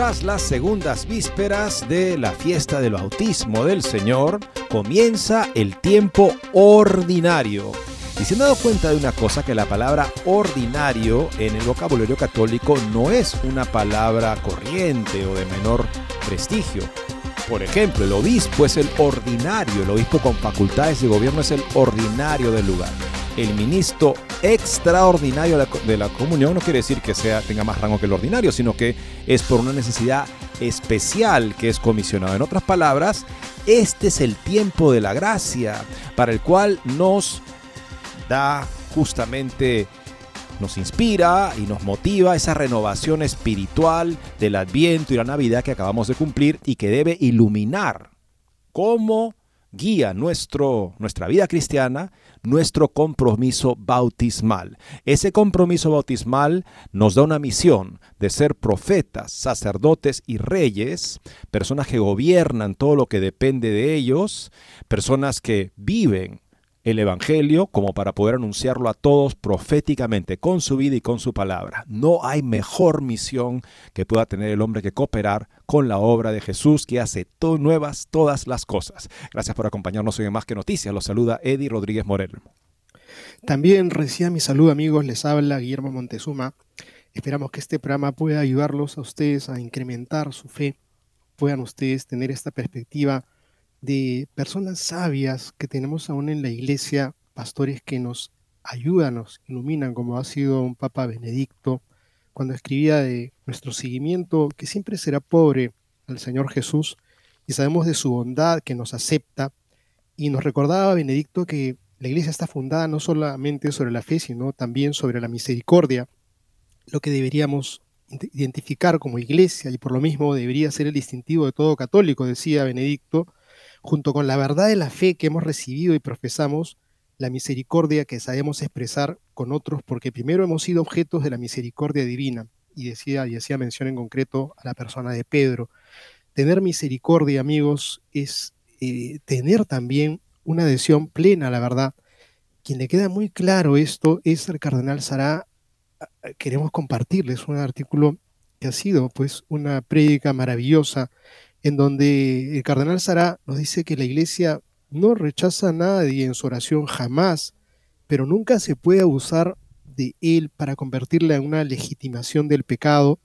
Tras las segundas vísperas de la fiesta del bautismo del Señor, comienza el tiempo ordinario. Y se han dado cuenta de una cosa, que la palabra ordinario en el vocabulario católico no es una palabra corriente o de menor prestigio. Por ejemplo, el obispo es el ordinario, el obispo con facultades de gobierno es el ordinario del lugar. El ministro extraordinario de la comunión no quiere decir que sea, tenga más rango que el ordinario, sino que es por una necesidad especial que es comisionado. En otras palabras, este es el tiempo de la gracia para el cual nos da justamente nos inspira y nos motiva esa renovación espiritual del Adviento y la Navidad que acabamos de cumplir y que debe iluminar cómo guía nuestro, nuestra vida cristiana, nuestro compromiso bautismal. Ese compromiso bautismal nos da una misión de ser profetas, sacerdotes y reyes, personas que gobiernan todo lo que depende de ellos, personas que viven el Evangelio como para poder anunciarlo a todos proféticamente, con su vida y con su palabra. No hay mejor misión que pueda tener el hombre que cooperar con la obra de Jesús que hace nuevas todas las cosas. Gracias por acompañarnos hoy en Más que Noticias. Los saluda Eddie Rodríguez Morel. También reciba mi saludo amigos, les habla Guillermo Montezuma. Esperamos que este programa pueda ayudarlos a ustedes a incrementar su fe, puedan ustedes tener esta perspectiva de personas sabias que tenemos aún en la iglesia, pastores que nos ayudan, nos iluminan, como ha sido un Papa Benedicto, cuando escribía de nuestro seguimiento, que siempre será pobre al Señor Jesús, y sabemos de su bondad que nos acepta, y nos recordaba Benedicto que la iglesia está fundada no solamente sobre la fe, sino también sobre la misericordia, lo que deberíamos identificar como iglesia, y por lo mismo debería ser el distintivo de todo católico, decía Benedicto, junto con la verdad de la fe que hemos recibido y profesamos, la misericordia que sabemos expresar con otros, porque primero hemos sido objetos de la misericordia divina, y decía, y hacía mención en concreto a la persona de Pedro. Tener misericordia, amigos, es eh, tener también una adhesión plena a la verdad. Quien le queda muy claro esto es el cardenal Sará. Queremos compartirles un artículo que ha sido pues una prédica maravillosa en donde el cardenal Sará nos dice que la iglesia no rechaza a nadie en su oración jamás, pero nunca se puede abusar de él para convertirla en una legitimación del pecado,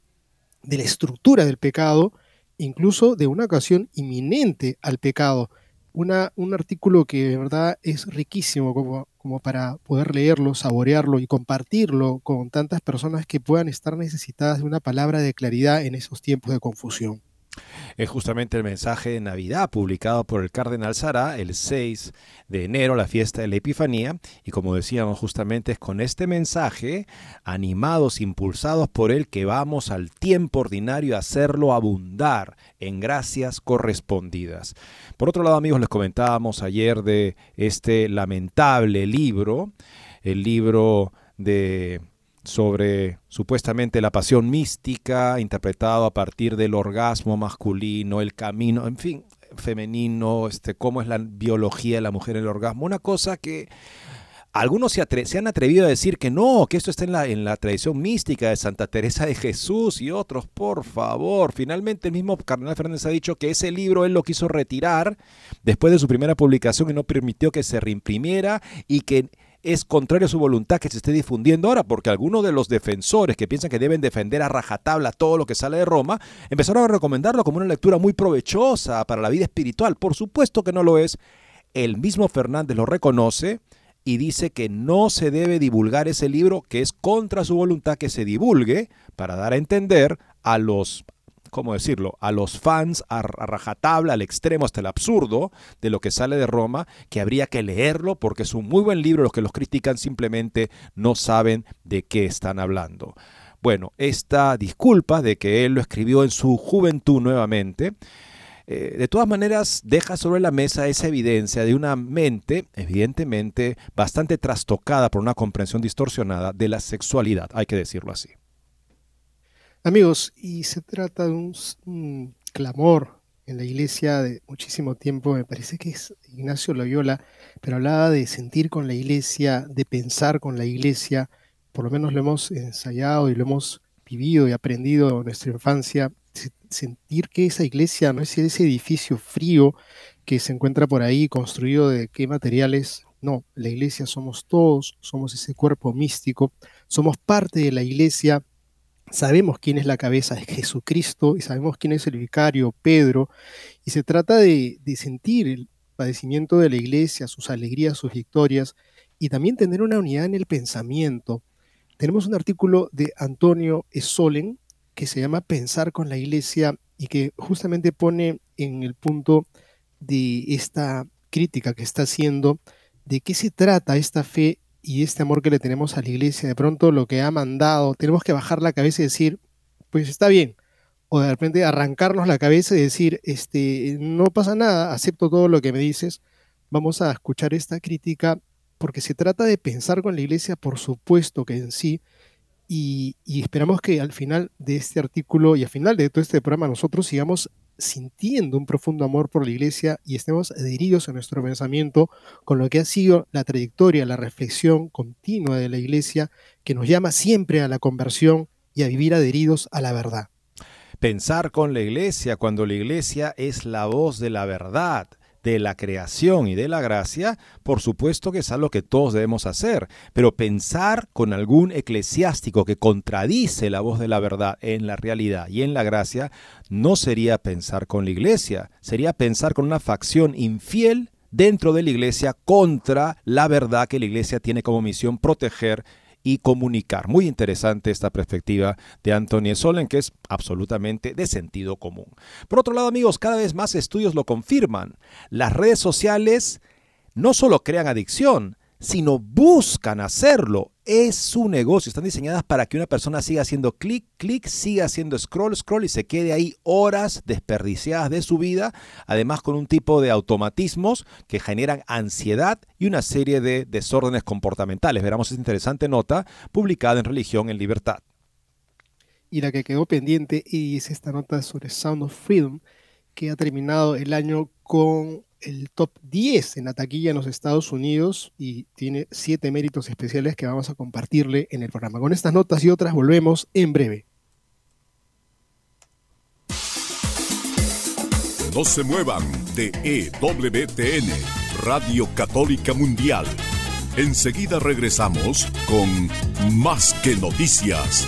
de la estructura del pecado, incluso de una ocasión inminente al pecado. Un artículo que de verdad es riquísimo como, como para poder leerlo, saborearlo y compartirlo con tantas personas que puedan estar necesitadas de una palabra de claridad en esos tiempos de confusión es justamente el mensaje de Navidad publicado por el Cardenal Sara el 6 de enero, la fiesta de la Epifanía. Y como decíamos, justamente es con este mensaje, animados, impulsados por él, que vamos al tiempo ordinario a hacerlo abundar en gracias correspondidas. Por otro lado, amigos, les comentábamos ayer de este lamentable libro, el libro de sobre supuestamente la pasión mística, interpretado a partir del orgasmo masculino, el camino, en fin, femenino, este, cómo es la biología de la mujer en el orgasmo. Una cosa que algunos se, han atrevido a decir que no, que esto está en la, en la tradición mística de Santa Teresa de Jesús y otros, por favor. Finalmente el mismo Cardenal Fernández ha dicho que ese libro él lo quiso retirar después de su primera publicación y no permitió que se reimprimiera y que es contrario a su voluntad que se esté difundiendo ahora, porque algunos de los defensores que piensan que deben defender a rajatabla todo lo que sale de Roma, empezaron a recomendarlo como una lectura muy provechosa para la vida espiritual. Por supuesto que no lo es. El mismo Fernández lo reconoce y dice que no se debe divulgar ese libro, que es contra su voluntad que se divulgue, para dar a entender a los ¿cómo decirlo?, a los fans a, rajatabla, al extremo, hasta el absurdo de lo que sale de Roma, que habría que leerlo porque es un muy buen libro, los que los critican simplemente no saben de qué están hablando. Bueno, esta disculpa de que él lo escribió en su juventud nuevamente, eh, de todas maneras deja sobre la mesa esa evidencia de una mente, evidentemente, bastante trastocada por una comprensión distorsionada de la sexualidad, hay que decirlo así. Amigos, y se trata de un, clamor en la iglesia de muchísimo tiempo, me parece que es Ignacio Loyola, pero hablaba de sentir con la iglesia, de pensar con la iglesia, por lo menos lo hemos ensayado y lo hemos vivido y aprendido en nuestra infancia, sentir que esa iglesia no es ese edificio frío que se encuentra por ahí construido de qué materiales, no, la iglesia somos todos, somos ese cuerpo místico, somos parte de la iglesia sabemos quién es la cabeza, de Jesucristo, y sabemos quién es el vicario, Pedro, y se trata de, sentir el padecimiento de la iglesia, sus alegrías, sus victorias, y también tener una unidad en el pensamiento. Tenemos un artículo de Antonio Esolen que se llama Pensar con la iglesia y que justamente pone en el punto de esta crítica que está haciendo de qué se trata esta fe y este amor que le tenemos a la iglesia, de pronto lo que ha mandado, tenemos que bajar la cabeza y decir, pues está bien. O de repente arrancarnos la cabeza y decir, este, no pasa nada, acepto todo lo que me dices, vamos a escuchar esta crítica, porque se trata de pensar con la iglesia, por supuesto que en sí, y, y esperamos que al final de este artículo y al final de todo este programa nosotros sigamos sintiendo un profundo amor por la iglesia y estemos adheridos en nuestro pensamiento con lo que ha sido la trayectoria, la reflexión continua de la iglesia que nos llama siempre a la conversión y a vivir adheridos a la verdad. Pensar con la iglesia cuando la iglesia es la voz de la verdad de la creación y de la gracia, por supuesto que es algo que todos debemos hacer, pero pensar con algún eclesiástico que contradice la voz de la verdad en la realidad y en la gracia, no sería pensar con la iglesia, sería pensar con una facción infiel dentro de la iglesia contra la verdad que la iglesia tiene como misión proteger y comunicar. Muy interesante esta perspectiva de Antonio Solen, que es absolutamente de sentido común. Por otro lado, amigos, cada vez más estudios lo confirman. Las redes sociales no solo crean adicción, sino buscan hacerlo. Es su negocio. Están diseñadas para que una persona siga haciendo clic, clic, siga haciendo scroll, scroll y se quede ahí horas desperdiciadas de su vida, además con un tipo de automatismos que generan ansiedad y una serie de desórdenes comportamentales. Veramos esa interesante nota publicada en Religión en Libertad. Y la que quedó pendiente es esta nota sobre Sound of Freedom, que ha terminado el año con el top 10 en la taquilla en los Estados Unidos y tiene siete méritos especiales que vamos a compartirle en el programa. Con estas notas y otras volvemos en breve. No se muevan de EWTN, Radio Católica Mundial. Enseguida regresamos con Más que Noticias.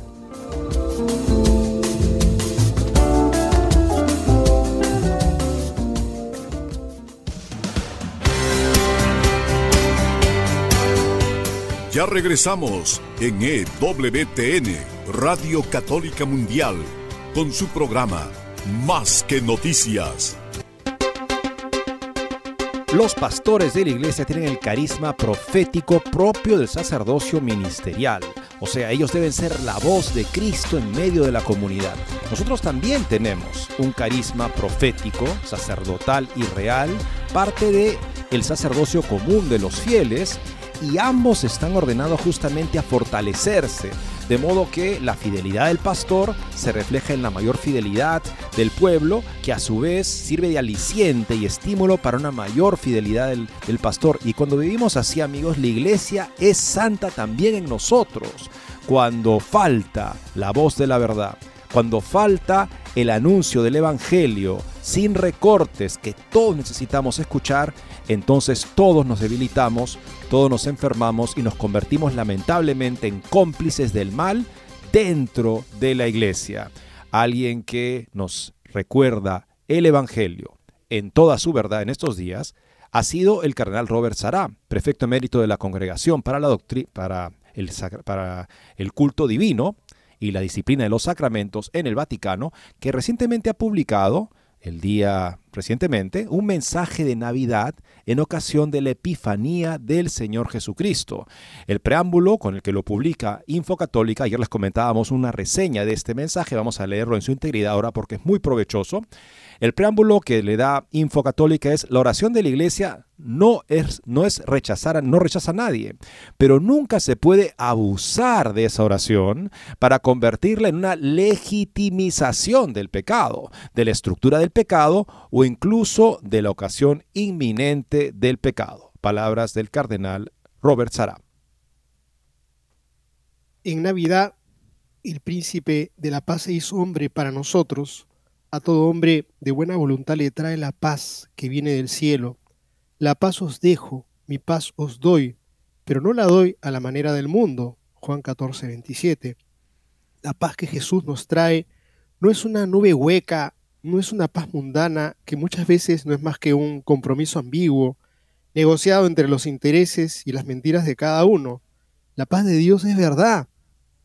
Ya regresamos en EWTN, Radio Católica Mundial, con su programa Más que Noticias. Los pastores de la iglesia tienen el carisma profético propio del sacerdocio ministerial. O sea, ellos deben ser la voz de Cristo en medio de la comunidad. Nosotros también tenemos un carisma profético, sacerdotal y real, parte de el sacerdocio común de los fieles y ambos están ordenados justamente a fortalecerse, de modo que la fidelidad del pastor se refleja en la mayor fidelidad del pueblo, que a su vez sirve de aliciente y estímulo para una mayor fidelidad del, del pastor. Y cuando vivimos así, amigos, la iglesia es santa también en nosotros. Cuando falta la voz de la verdad, cuando falta el anuncio del Evangelio sin recortes que todos necesitamos escuchar, entonces todos nos debilitamos, todos nos enfermamos y nos convertimos lamentablemente en cómplices del mal dentro de la iglesia. Alguien que nos recuerda el Evangelio en toda su verdad en estos días ha sido el cardenal Robert Sará, prefecto emérito de la Congregación para, la para, el, para el culto divino y la disciplina de los sacramentos en el Vaticano, que recientemente ha publicado el día recientemente un mensaje de Navidad en ocasión de la Epifanía del Señor Jesucristo. El preámbulo con el que lo publica Info Católica, ayer les comentábamos una reseña de este mensaje, vamos a leerlo en su integridad ahora porque es muy provechoso. El preámbulo que le da Info Católica es la oración de la iglesia no es, no es rechazar, no rechaza a nadie, pero nunca se puede abusar de esa oración para convertirla en una legitimización del pecado, de la estructura del pecado o incluso de la ocasión inminente del pecado. Palabras del cardenal Robert Sará. En Navidad, el príncipe de la paz se hizo hombre para nosotros a todo hombre de buena voluntad le trae la paz que viene del cielo. La paz os dejo, mi paz os doy, pero no la doy a la manera del mundo. Juan 14, 27. La paz que Jesús nos trae no es una nube hueca, no es una paz mundana que muchas veces no es más que un compromiso ambiguo, negociado entre los intereses y las mentiras de cada uno. La paz de Dios es verdad.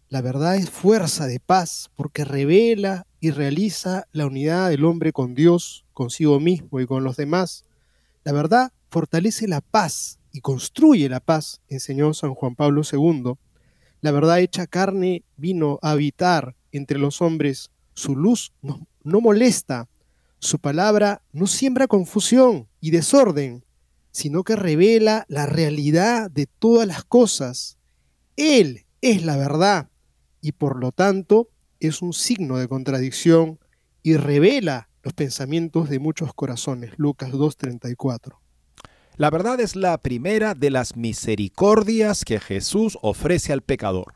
La verdad es fuerza de paz porque revela y realiza la unidad del hombre con Dios, consigo mismo y con los demás. La verdad fortalece la paz y construye la paz, enseñó San Juan Pablo II. La verdad hecha carne vino a habitar entre los hombres. Su luz no, molesta, su palabra no siembra confusión y desorden, sino que revela la realidad de todas las cosas. Él es la verdad y por lo tanto es un signo de contradicción y revela los pensamientos de muchos corazones. Lucas 2.34. La verdad es la primera de las misericordias que Jesús ofrece al pecador.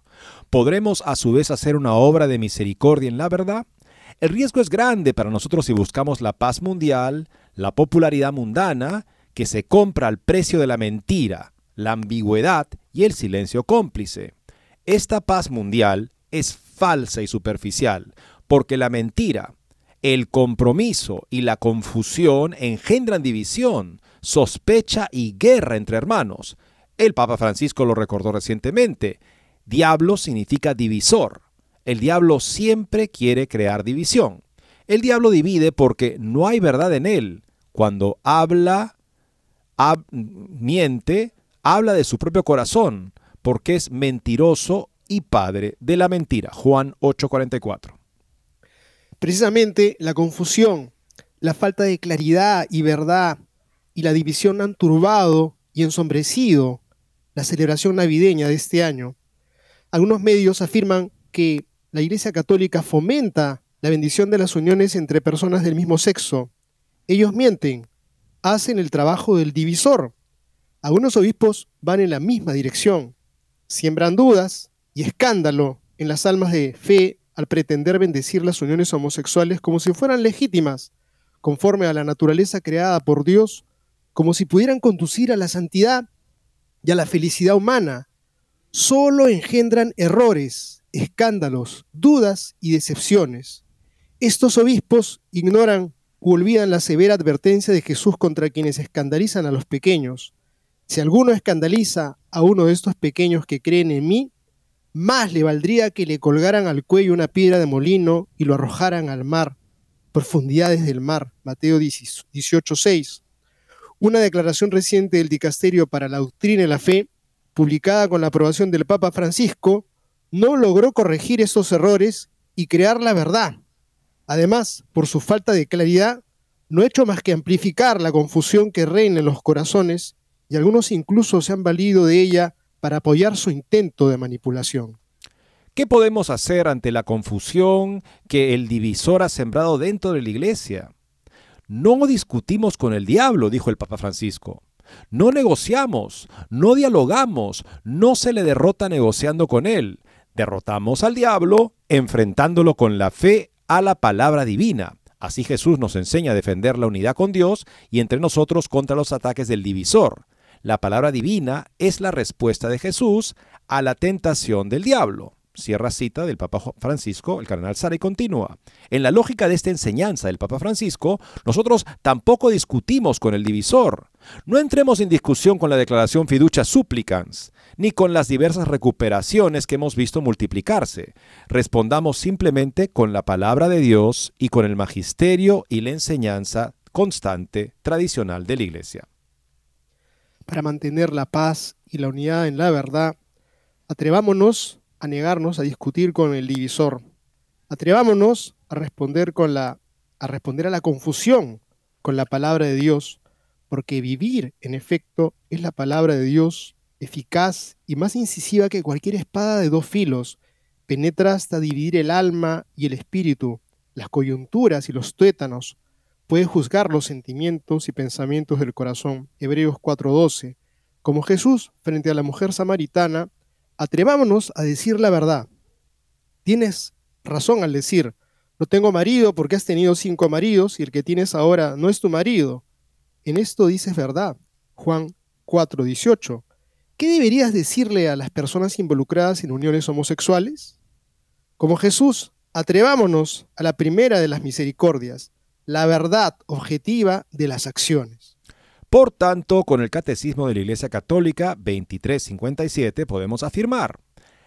¿Podremos a su vez hacer una obra de misericordia en la verdad? El riesgo es grande para nosotros si buscamos la paz mundial, la popularidad mundana, que se compra al precio de la mentira, la ambigüedad y el silencio cómplice. Esta paz mundial es falsa y superficial, porque la mentira, el compromiso y la confusión engendran división, sospecha y guerra entre hermanos. El Papa Francisco lo recordó recientemente. Diablo significa divisor. El diablo siempre quiere crear división. El diablo divide porque no hay verdad en él. Cuando habla, miente, habla de su propio corazón, porque es mentiroso y padre de la mentira. Juan 8:44. Precisamente la confusión, la falta de claridad y verdad y la división han turbado y ensombrecido la celebración navideña de este año. Algunos medios afirman que la Iglesia Católica fomenta la bendición de las uniones entre personas del mismo sexo. Ellos mienten, hacen el trabajo del divisor. Algunos obispos van en la misma dirección, siembran dudas, y escándalo en las almas de fe al pretender bendecir las uniones homosexuales como si fueran legítimas, conforme a la naturaleza creada por Dios, como si pudieran conducir a la santidad y a la felicidad humana, solo engendran errores, escándalos, dudas y decepciones. Estos obispos ignoran u olvidan la severa advertencia de Jesús contra quienes escandalizan a los pequeños. Si alguno escandaliza a uno de estos pequeños que creen en mí, más le valdría que le colgaran al cuello una piedra de molino y lo arrojaran al mar, profundidades del mar, Mateo 18:6. Una declaración reciente del Dicasterio para la Doctrina y la Fe, publicada con la aprobación del Papa Francisco, no logró corregir estos errores y crear la verdad. Además, por su falta de claridad, no ha hecho más que amplificar la confusión que reina en los corazones y algunos incluso se han valido de ella para apoyar su intento de manipulación. ¿Qué podemos hacer ante la confusión que el divisor ha sembrado dentro de la iglesia? No discutimos con el diablo, dijo el Papa Francisco. No negociamos, no dialogamos, no se le derrota negociando con él. Derrotamos al diablo enfrentándolo con la fe a la palabra divina. Así Jesús nos enseña a defender la unidad con Dios y entre nosotros contra los ataques del divisor. La palabra divina es la respuesta de Jesús a la tentación del diablo. Cierra cita del Papa Francisco, el cardenal Sara, y continúa. En la lógica de esta enseñanza del Papa Francisco, nosotros tampoco discutimos con el divisor. No entremos en discusión con la declaración fiducia supplicans, ni con las diversas recuperaciones que hemos visto multiplicarse. Respondamos simplemente con la palabra de Dios y con el magisterio y la enseñanza constante tradicional de la Iglesia para mantener la paz y la unidad en la verdad, atrevámonos a negarnos a discutir con el divisor. Atrevámonos a responder con la a responder a la confusión con la palabra de Dios, porque vivir, en efecto, es la palabra de Dios, eficaz y más incisiva que cualquier espada de dos filos, penetra hasta dividir el alma y el espíritu, las coyunturas y los tuétanos, puede juzgar los sentimientos y pensamientos del corazón. Hebreos 4:12. Como Jesús frente a la mujer samaritana, atrevámonos a decir la verdad. Tienes razón al decir, no tengo marido porque has tenido cinco maridos y el que tienes ahora no es tu marido. En esto dices verdad. Juan 4:18. ¿Qué deberías decirle a las personas involucradas en uniones homosexuales? Como Jesús, atrevámonos a la primera de las misericordias, la verdad objetiva de las acciones. Por tanto, con el Catecismo de la Iglesia Católica 2357 podemos afirmar,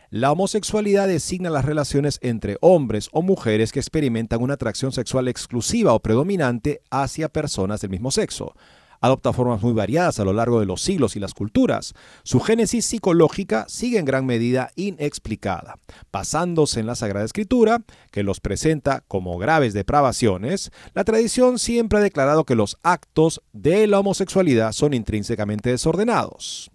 la homosexualidad designa las relaciones entre hombres o mujeres que experimentan una atracción sexual exclusiva o predominante hacia personas del mismo sexo, adopta formas muy variadas a lo largo de los siglos y las culturas. Su génesis psicológica sigue en gran medida inexplicada, basándose en la Sagrada Escritura, que los presenta como graves depravaciones, la tradición siempre ha declarado que los actos de la homosexualidad son intrínsecamente desordenados.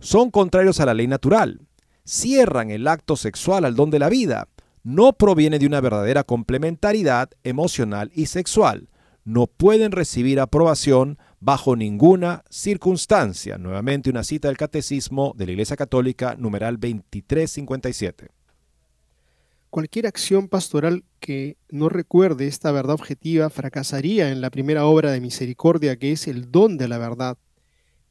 Son contrarios a la ley natural, cierran el acto sexual al don de la vida, no proviene de una verdadera complementariedad emocional y sexual, no pueden recibir aprobación bajo ninguna circunstancia. Nuevamente una cita del Catecismo de la Iglesia Católica, numeral 2357. Cualquier acción pastoral que no recuerde esta verdad objetiva fracasaría en la primera obra de misericordia que es el don de la verdad.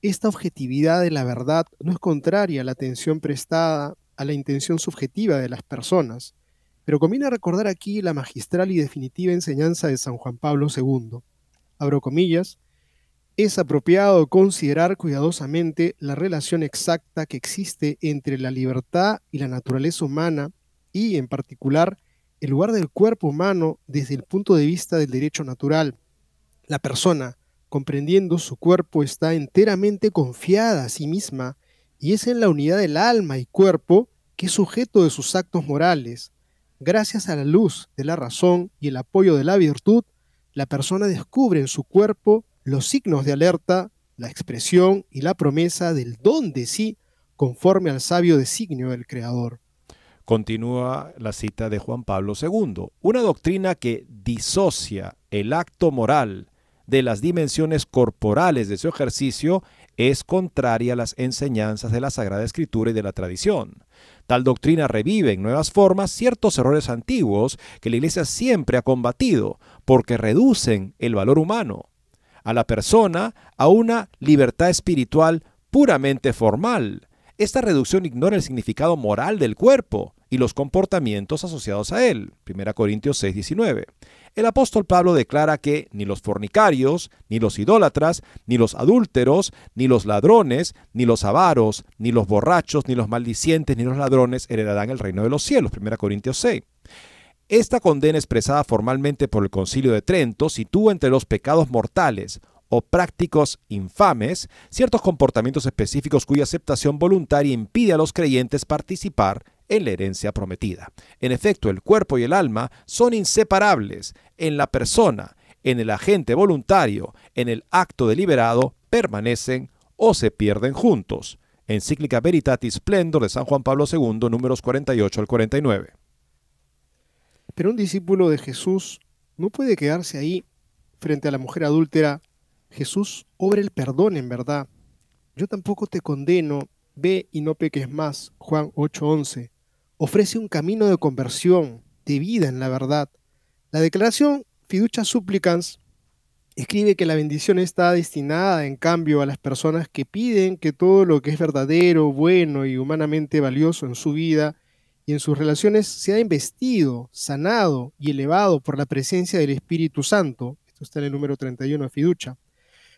Esta objetividad de la verdad no es contraria a la atención prestada a la intención subjetiva de las personas, pero conviene recordar aquí la magistral y definitiva enseñanza de San Juan Pablo II. Abro comillas, es apropiado considerar cuidadosamente la relación exacta que existe entre la libertad y la naturaleza humana y, en particular, el lugar del cuerpo humano desde el punto de vista del derecho natural. La persona, comprendiendo su cuerpo, está enteramente confiada a sí misma y es en la unidad del alma y cuerpo que es sujeto de sus actos morales. Gracias a la luz de la razón y el apoyo de la virtud, la persona descubre en su cuerpo los signos de alerta, la expresión y la promesa del don de sí conforme al sabio designio del Creador. Continúa la cita de Juan Pablo II, una doctrina que disocia el acto moral de las dimensiones corporales de su ejercicio es contraria a las enseñanzas de la Sagrada Escritura y de la tradición. Tal doctrina revive en nuevas formas ciertos errores antiguos que la Iglesia siempre ha combatido, porque reducen el valor humano a la persona a una libertad espiritual puramente formal. Esta reducción ignora el significado moral del cuerpo y los comportamientos asociados a él. 1 Corintios 6, 19. El apóstol Pablo declara que ni los fornicarios, ni los idólatras, ni los adúlteros, ni los ladrones, ni los avaros, ni los borrachos, ni los maldicientes, ni los ladrones heredarán el reino de los cielos. 1 Corintios 6. Esta condena expresada formalmente por el Concilio de Trento sitúa entre los pecados mortales o prácticos infames ciertos comportamientos específicos cuya aceptación voluntaria impide a los creyentes participar en la herencia prometida. En efecto, el cuerpo y el alma son inseparables. En la persona, en el agente voluntario, en el acto deliberado, permanecen o se pierden juntos. Encíclica Veritatis Splendor de San Juan Pablo II, números 48 al 49. Pero un discípulo de Jesús no puede quedarse ahí frente a la mujer adúltera. Jesús obra el perdón en verdad. Yo tampoco te condeno, ve y no peques más. Juan 8:11 ofrece un camino de conversión, de vida en la verdad. La declaración Fiducia Supplicans escribe que la bendición está destinada, en cambio, a las personas que piden que todo lo que es verdadero, bueno y humanamente valioso en su vida y en sus relaciones sea investido, sanado y elevado por la presencia del Espíritu Santo. Esto está en el número 31 de Fiducia.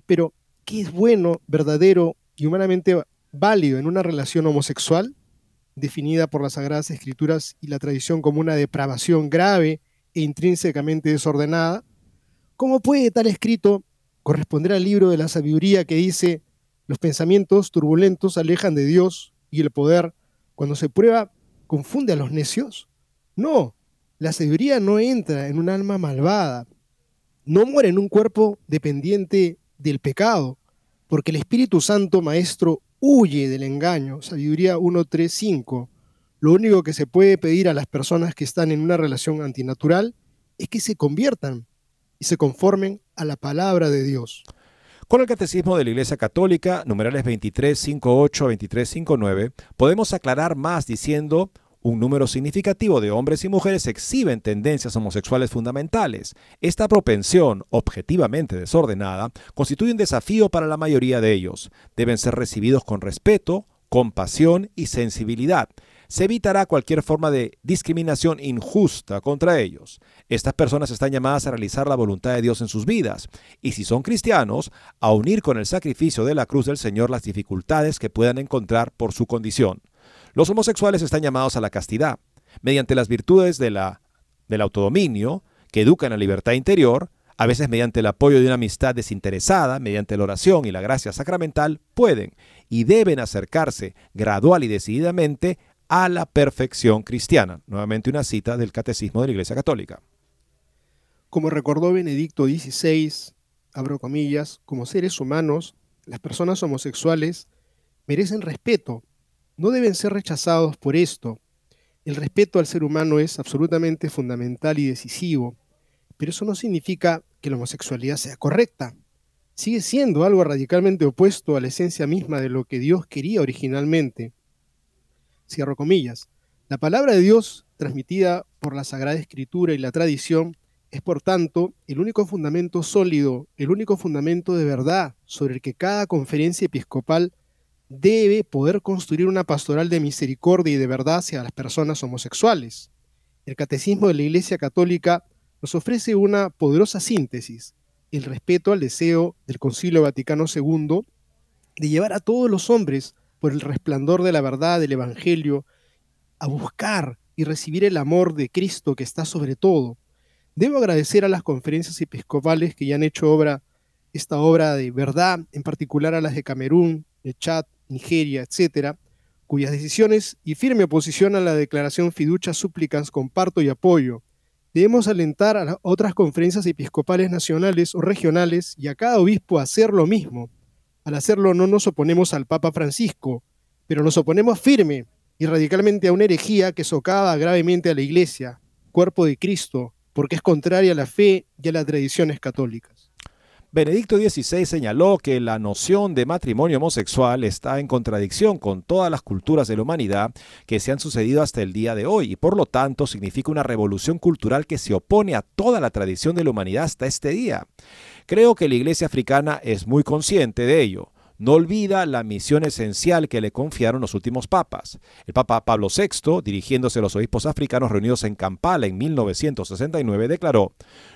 Pero, ¿qué es bueno, verdadero y humanamente válido en una relación homosexual? definida por las Sagradas Escrituras y la tradición como una depravación grave e intrínsecamente desordenada, ¿cómo puede tal escrito corresponder al libro de la sabiduría que dice, los pensamientos turbulentos alejan de Dios y el poder, cuando se prueba, confunde a los necios? No, la sabiduría no entra en un alma malvada, no muere en un cuerpo dependiente del pecado, porque el Espíritu Santo, Maestro, huye del engaño. Sabiduría 1.3.5. Lo único que se puede pedir a las personas que están en una relación antinatural es que se conviertan y se conformen a la palabra de Dios. Con el Catecismo de la Iglesia Católica, numerales 2358 a 2359, podemos aclarar más diciendo un número significativo de hombres y mujeres exhiben tendencias homosexuales fundamentales. Esta propensión, objetivamente desordenada, constituye un desafío para la mayoría de ellos. Deben ser recibidos con respeto, compasión y sensibilidad. Se evitará cualquier forma de discriminación injusta contra ellos. Estas personas están llamadas a realizar la voluntad de Dios en sus vidas, y si son cristianos, a unir con el sacrificio de la cruz del Señor las dificultades que puedan encontrar por su condición. Los homosexuales están llamados a la castidad, mediante las virtudes de la, del autodominio, que educan a libertad interior, a veces mediante el apoyo de una amistad desinteresada, mediante la oración y la gracia sacramental, pueden y deben acercarse gradual y decididamente a la perfección cristiana. Nuevamente una cita del Catecismo de la Iglesia Católica. Como recordó Benedicto XVI, abro comillas, como seres humanos, las personas homosexuales merecen respeto no deben ser rechazados por esto. El respeto al ser humano es absolutamente fundamental y decisivo, pero eso no significa que la homosexualidad sea correcta. Sigue siendo algo radicalmente opuesto a la esencia misma de lo que Dios quería originalmente. Cierro comillas. La palabra de Dios, transmitida por la Sagrada Escritura y la tradición, es por tanto el único fundamento sólido, el único fundamento de verdad sobre el que cada conferencia episcopal debe poder construir una pastoral de misericordia y de verdad hacia las personas homosexuales. El Catecismo de la Iglesia Católica nos ofrece una poderosa síntesis, el respeto al deseo del Concilio Vaticano II de llevar a todos los hombres por el resplandor de la verdad del Evangelio a buscar y recibir el amor de Cristo que está sobre todo. Debo agradecer a las conferencias episcopales que ya han hecho obra, esta obra de verdad, en particular a las de Camerún, de Chad, Nigeria, etcétera, cuyas decisiones y firme oposición a la declaración fiducia súplicas comparto y apoyo. Debemos alentar a las otras conferencias episcopales nacionales o regionales y a cada obispo a hacer lo mismo. Al hacerlo no nos oponemos al Papa Francisco, pero nos oponemos firme y radicalmente a una herejía que socava gravemente a la Iglesia, cuerpo de Cristo, porque es contraria a la fe y a las tradiciones católicas. Benedicto XVI señaló que la noción de matrimonio homosexual está en contradicción con todas las culturas de la humanidad que se han sucedido hasta el día de hoy y por lo tanto significa una revolución cultural que se opone a toda la tradición de la humanidad hasta este día. Creo que la Iglesia africana es muy consciente de ello. No olvida la misión esencial que le confiaron los últimos papas. El Papa Pablo VI, dirigiéndose a los obispos africanos reunidos en Kampala en 1969, declaró,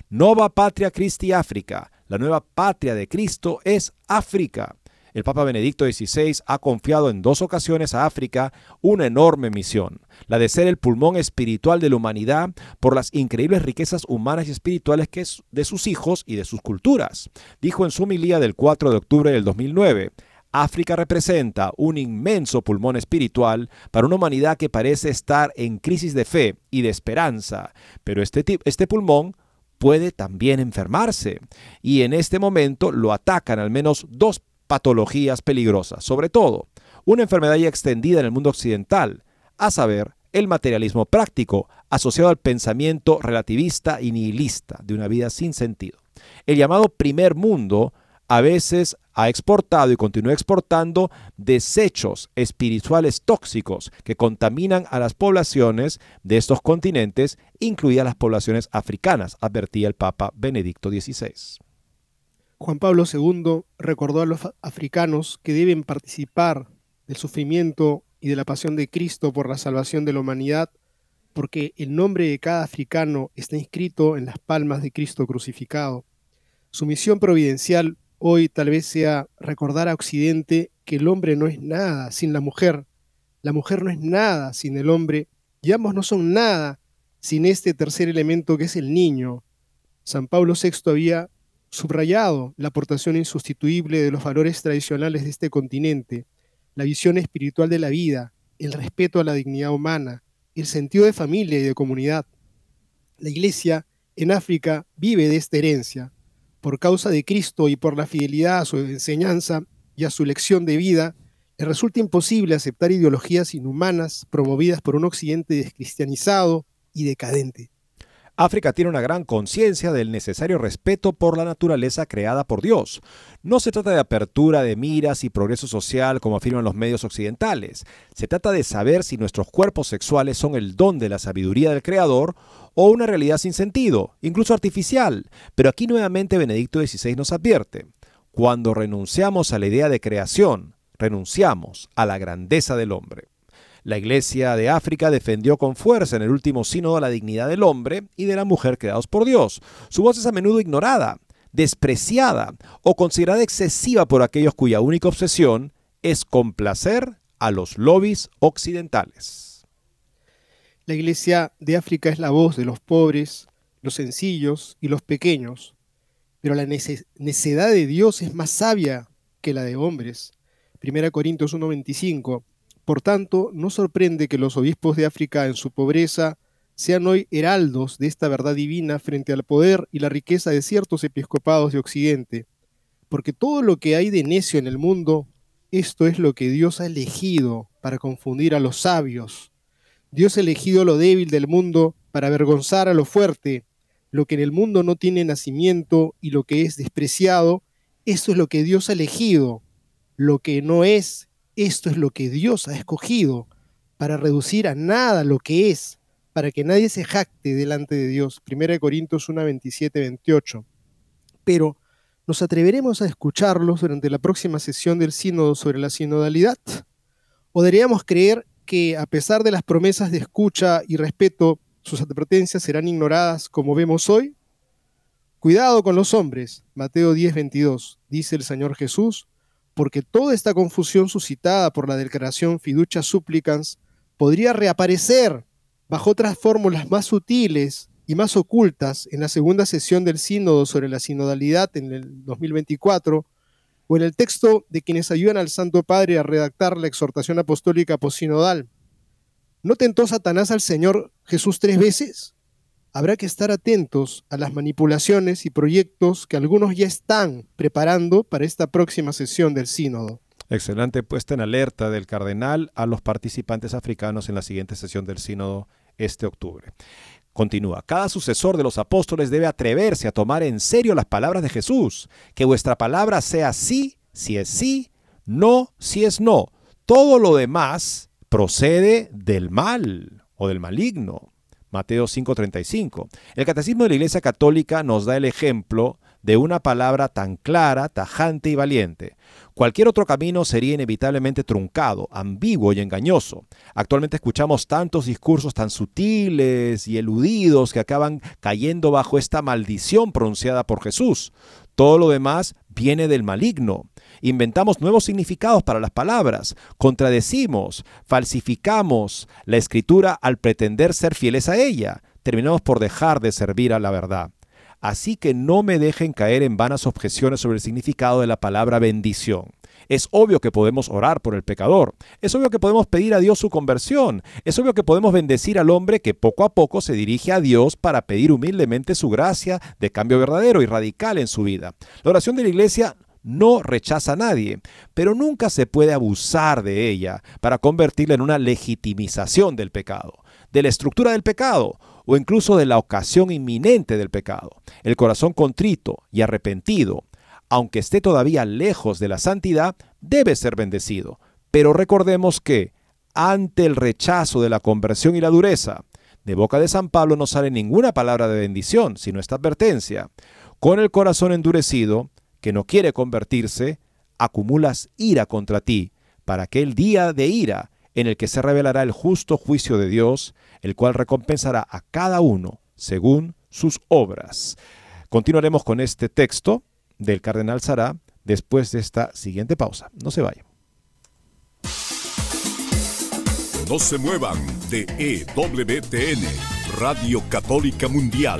Nova Patria Christi África, la nueva patria de Cristo es África. El Papa Benedicto XVI ha confiado en dos ocasiones a África una enorme misión, la de ser el pulmón espiritual de la humanidad por las increíbles riquezas humanas y espirituales que es de sus hijos y de sus culturas. Dijo en su homilía del 4 de octubre del 2009, África representa un inmenso pulmón espiritual para una humanidad que parece estar en crisis de fe y de esperanza, pero este, este pulmón puede también enfermarse y en este momento lo atacan al menos dos patologías peligrosas, sobre todo una enfermedad ya extendida en el mundo occidental, a saber, el materialismo práctico, asociado al pensamiento relativista y nihilista de una vida sin sentido. El llamado primer mundo a veces ha exportado y continúa exportando desechos espirituales tóxicos que contaminan a las poblaciones de estos continentes, incluidas las poblaciones africanas, advertía el Papa Benedicto XVI. Juan Pablo II recordó a los africanos que deben participar del sufrimiento y de la pasión de Cristo por la salvación de la humanidad, porque el nombre de cada africano está inscrito en las palmas de Cristo crucificado. Su misión providencial hoy tal vez sea recordar a Occidente que el hombre no es nada sin la mujer, la mujer no es nada sin el hombre, y ambos no son nada sin este tercer elemento que es el niño. San Pablo VI había subrayado la aportación insustituible de los valores tradicionales de este continente, la visión espiritual de la vida, el respeto a la dignidad humana, el sentido de familia y de comunidad. La Iglesia en África vive de esta herencia. Por causa de Cristo y por la fidelidad a su enseñanza y a su lección de vida, le resulta imposible aceptar ideologías inhumanas promovidas por un occidente descristianizado y decadente. África tiene una gran conciencia del necesario respeto por la naturaleza creada por Dios. No se trata de apertura de miras y progreso social como afirman los medios occidentales. Se trata de saber si nuestros cuerpos sexuales son el don de la sabiduría del Creador o una realidad sin sentido, incluso artificial. Pero aquí nuevamente Benedicto XVI nos advierte, cuando renunciamos a la idea de creación, renunciamos a la grandeza del hombre. La Iglesia de África defendió con fuerza en el último sínodo la dignidad del hombre y de la mujer creados por Dios. Su voz es a menudo ignorada, despreciada o considerada excesiva por aquellos cuya única obsesión es complacer a los lobbies occidentales. La Iglesia de África es la voz de los pobres, los sencillos y los pequeños, pero la necedad de Dios es más sabia que la de hombres. 1 Corintios 1:25 por tanto, no sorprende que los obispos de África en su pobreza sean hoy heraldos de esta verdad divina frente al poder y la riqueza de ciertos episcopados de Occidente, porque todo lo que hay de necio en el mundo, esto es lo que Dios ha elegido para confundir a los sabios. Dios ha elegido lo débil del mundo para avergonzar a lo fuerte, lo que en el mundo no tiene nacimiento y lo que es despreciado, eso es lo que Dios ha elegido, lo que no es esto es lo que Dios ha escogido para reducir a nada lo que es, para que nadie se jacte delante de Dios. 1 Corintios 1, 27, 28. Pero, ¿nos atreveremos a escucharlos durante la próxima sesión del sínodo sobre la sinodalidad? ¿O deberíamos creer que, a pesar de las promesas de escucha y respeto, sus advertencias serán ignoradas como vemos hoy? Cuidado con los hombres, Mateo 10, 22, dice el Señor Jesús, porque toda esta confusión suscitada por la declaración fiducia supplicans podría reaparecer bajo otras fórmulas más sutiles y más ocultas en la segunda sesión del sínodo sobre la sinodalidad en el 2024 o en el texto de quienes ayudan al Santo Padre a redactar la exhortación apostólica posinodal. ¿No tentó Satanás al Señor Jesús tres veces? Habrá que estar atentos a las manipulaciones y proyectos que algunos ya están preparando para esta próxima sesión del sínodo. Excelente puesta en alerta del cardenal a los participantes africanos en la siguiente sesión del sínodo este octubre. Continúa, cada sucesor de los apóstoles debe atreverse a tomar en serio las palabras de Jesús, que vuestra palabra sea sí, si es sí, no, si es no. Todo lo demás procede del mal o del maligno. Mateo 5:35. El Catecismo de la Iglesia Católica nos da el ejemplo de una palabra tan clara, tajante y valiente. Cualquier otro camino sería inevitablemente truncado, ambiguo y engañoso. Actualmente escuchamos tantos discursos tan sutiles y eludidos que acaban cayendo bajo esta maldición pronunciada por Jesús. Todo lo demás viene del maligno. Inventamos nuevos significados para las palabras, contradecimos, falsificamos la escritura al pretender ser fieles a ella. Terminamos por dejar de servir a la verdad. Así que no me dejen caer en vanas objeciones sobre el significado de la palabra bendición. Es obvio que podemos orar por el pecador. Es obvio que podemos pedir a Dios su conversión. Es obvio que podemos bendecir al hombre que poco a poco se dirige a Dios para pedir humildemente su gracia de cambio verdadero y radical en su vida. La oración de la iglesia no rechaza a nadie, pero nunca se puede abusar de ella para convertirla en una legitimización del pecado, de la estructura del pecado o incluso de la ocasión inminente del pecado. El corazón contrito y arrepentido, aunque esté todavía lejos de la santidad, debe ser bendecido. Pero recordemos que, ante el rechazo de la conversión y la dureza, de boca de San Pablo no sale ninguna palabra de bendición, sino esta advertencia. Con el corazón endurecido, que no quiere convertirse, acumulas ira contra ti, para aquel día de ira en el que se revelará el justo juicio de Dios, el cual recompensará a cada uno según sus obras. Continuaremos con este texto del cardenal Sará después de esta siguiente pausa. No se vayan. No se muevan de EWTN, Radio Católica Mundial.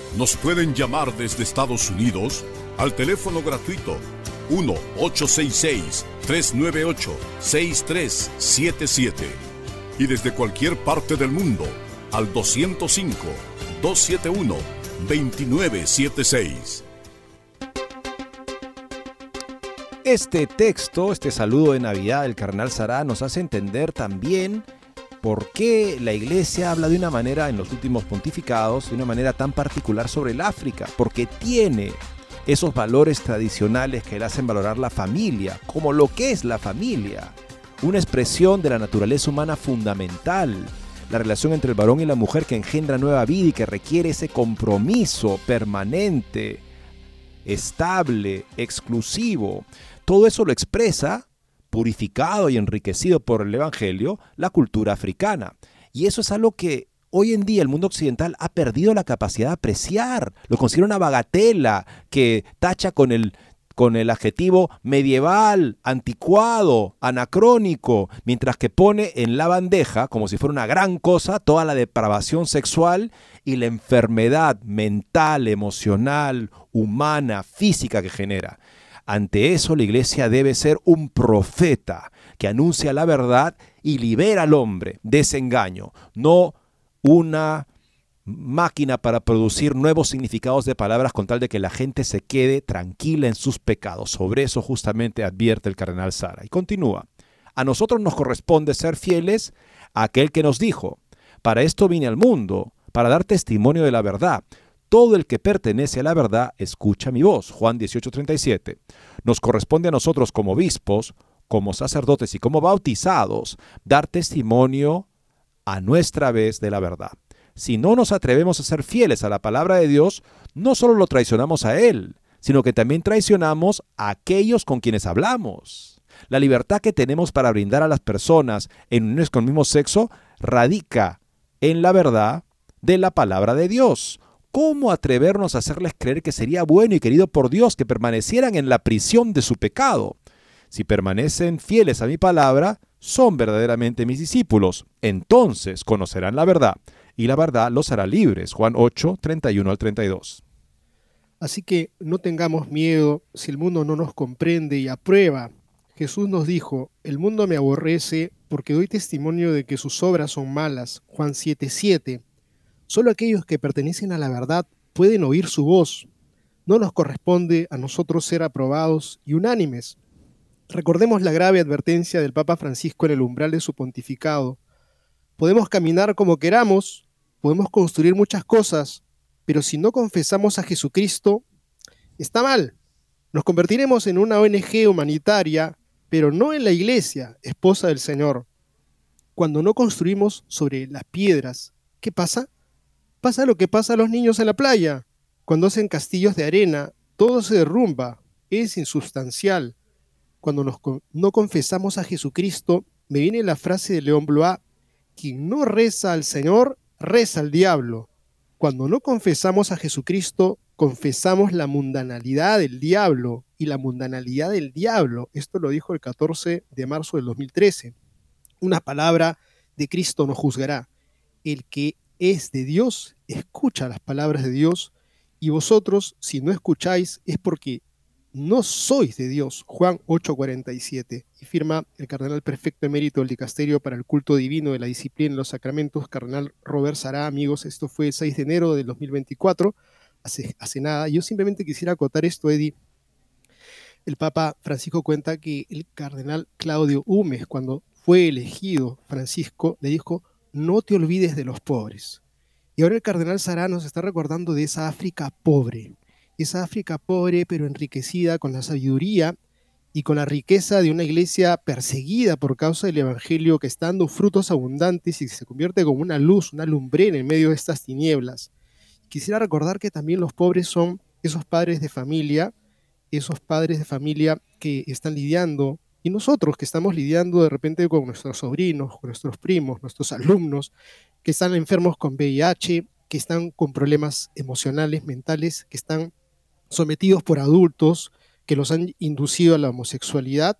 nos pueden llamar desde Estados Unidos al teléfono gratuito 1-866-398-6377 y desde cualquier parte del mundo al 205-271-2976. Este texto, este saludo de Navidad del carnal Sará, nos hace entender también por qué la iglesia habla de una manera, en los últimos pontificados, de una manera tan particular sobre el África, porque tiene esos valores tradicionales que le hacen valorar la familia, como lo que es la familia, una expresión de la naturaleza humana fundamental, la relación entre el varón y la mujer que engendra nueva vida y que requiere ese compromiso permanente, estable, exclusivo. Todo eso lo expresa, purificado y enriquecido por el Evangelio, la cultura africana. Y eso es algo que hoy en día el mundo occidental ha perdido la capacidad de apreciar. Lo considera una bagatela que tacha con el con el adjetivo medieval, anticuado, anacrónico, mientras que pone en la bandeja, como si fuera una gran cosa, toda la depravación sexual y la enfermedad mental, emocional, humana, física que genera. Ante eso la iglesia debe ser un profeta que anuncia la verdad y libera al hombre de ese engaño, no una máquina para producir nuevos significados de palabras con tal de que la gente se quede tranquila en sus pecados. Sobre eso justamente advierte el cardenal Sara. Y continúa. A nosotros nos corresponde ser fieles a aquel que nos dijo, para esto vine al mundo, para dar testimonio de la verdad. Todo el que pertenece a la verdad escucha mi voz. Juan 18:37. Nos corresponde a nosotros como obispos, como sacerdotes y como bautizados dar testimonio a nuestra vez de la verdad. Si no nos atrevemos a ser fieles a la palabra de Dios, no solo lo traicionamos a Él, sino que también traicionamos a aquellos con quienes hablamos. La libertad que tenemos para brindar a las personas en uniones con el mismo sexo radica en la verdad de la palabra de Dios. ¿Cómo atrevernos a hacerles creer que sería bueno y querido por Dios que permanecieran en la prisión de su pecado? Si permanecen fieles a mi palabra, son verdaderamente mis discípulos. Entonces conocerán la verdad, y la verdad los hará libres. Juan 8, 31 al 32. Así que no tengamos miedo si el mundo no nos comprende y aprueba. Jesús nos dijo, el mundo me aborrece porque doy testimonio de que sus obras son malas. Juan 7, 7. Solo aquellos que pertenecen a la verdad pueden oír su voz. No nos corresponde a nosotros ser aprobados y unánimes. Recordemos la grave advertencia del Papa Francisco en el umbral de su pontificado. Podemos caminar como queramos, podemos construir muchas cosas, pero si no confesamos a Jesucristo, está mal. Nos convertiremos en una ONG humanitaria, pero no en la iglesia, esposa del Señor. Cuando no construimos sobre las piedras, ¿qué pasa? Pasa lo que pasa a los niños en la playa. Cuando hacen castillos de arena, todo se derrumba, es insubstancial. Cuando no confesamos a Jesucristo, me viene la frase de León Blois, quien no reza al Señor, reza al diablo. Cuando no confesamos a Jesucristo, confesamos la mundanalidad del diablo y la mundanalidad del diablo. Esto lo dijo el 14 de marzo del 2013. Una palabra de Cristo nos juzgará. El que es de Dios, escucha las palabras de Dios, y vosotros, si no escucháis, es porque no sois de Dios. Juan 8:47. Y firma el cardenal perfecto emérito del dicasterio para el culto divino de la disciplina en los sacramentos, cardenal Robert Sará, amigos. Esto fue el 6 de enero del 2024, hace, hace nada. Yo simplemente quisiera acotar esto, Eddie. El Papa Francisco cuenta que el cardenal Claudio Humes, cuando fue elegido Francisco, le dijo, no te olvides de los pobres. Y ahora el cardenal Sará nos está recordando de esa África pobre, esa África pobre pero enriquecida con la sabiduría y con la riqueza de una iglesia perseguida por causa del Evangelio que está dando frutos abundantes y se convierte como una luz, una lumbrera en medio de estas tinieblas. Quisiera recordar que también los pobres son esos padres de familia, esos padres de familia que están lidiando y nosotros que estamos lidiando de repente con nuestros sobrinos, con nuestros primos, nuestros alumnos, que están enfermos con VIH, que están con problemas emocionales, mentales, que están sometidos por adultos que los han inducido a la homosexualidad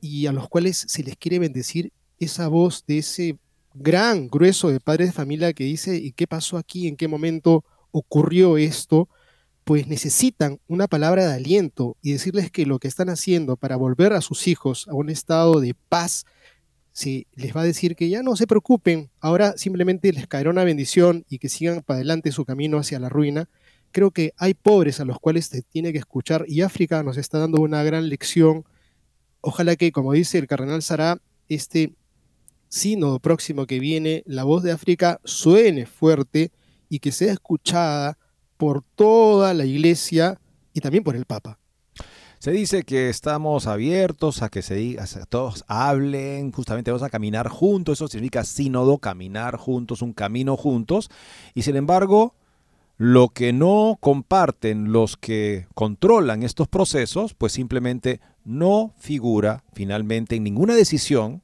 y a los cuales se les quiere bendecir esa voz de ese gran grueso de padres de familia que dice, ¿y qué pasó aquí? ¿En qué momento ocurrió esto? Pues necesitan una palabra de aliento y decirles que lo que están haciendo para volver a sus hijos a un estado de paz, si les va a decir que ya no se preocupen, ahora simplemente les caerá una bendición y que sigan para adelante su camino hacia la ruina. Creo que hay pobres a los cuales se tiene que escuchar y África nos está dando una gran lección. Ojalá que, como dice el cardenal Sará, este sínodo próximo que viene, la voz de África suene fuerte y que sea escuchada por toda la iglesia y también por el Papa. Se dice que estamos abiertos a que se diga, todos hablen, justamente vamos a caminar juntos, eso significa sínodo, caminar juntos, un camino juntos, y sin embargo, lo que no comparten los que controlan estos procesos, pues simplemente no figura finalmente en ninguna decisión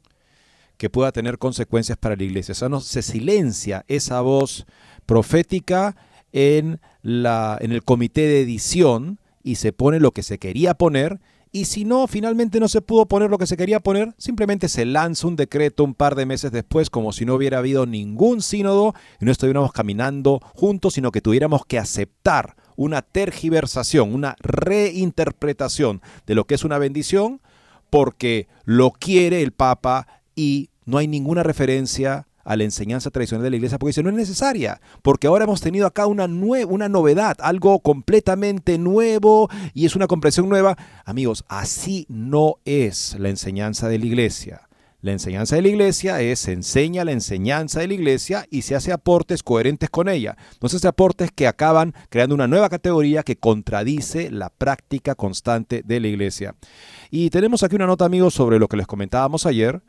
que pueda tener consecuencias para la iglesia. O sea, no, se silencia esa voz profética en, la, en el comité de edición y se pone lo que se quería poner. Y si no, finalmente no se pudo poner lo que se quería poner, simplemente se lanza un decreto un par de meses después como si no hubiera habido ningún sínodo y no estuviéramos caminando juntos, sino que tuviéramos que aceptar una tergiversación, una reinterpretación de lo que es una bendición, porque lo quiere el Papa y no hay ninguna referencia a la enseñanza tradicional de la iglesia porque dice no es necesaria, porque ahora hemos tenido acá una, una novedad, algo completamente nuevo y es una comprensión nueva. Amigos, así no es la enseñanza de la iglesia. La enseñanza de la iglesia es se enseña la enseñanza de la iglesia y se hace aportes coherentes con ella. Hace aportes que acaban creando una nueva categoría que contradice la práctica constante de la iglesia. Y tenemos aquí una nota, amigos, sobre lo que les comentábamos ayer.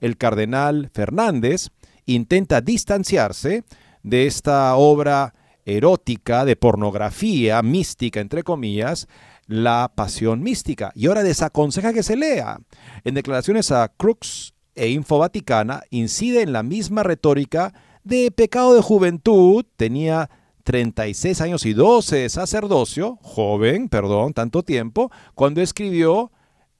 El cardenal Fernández intenta distanciarse de esta obra erótica, de pornografía mística, entre comillas, la pasión mística. Y ahora desaconseja que se lea. En declaraciones a Crux e Info Vaticana, incide en la misma retórica de pecado de juventud, tenía 36 años y 12 de sacerdocio, joven, perdón, tanto tiempo, cuando escribió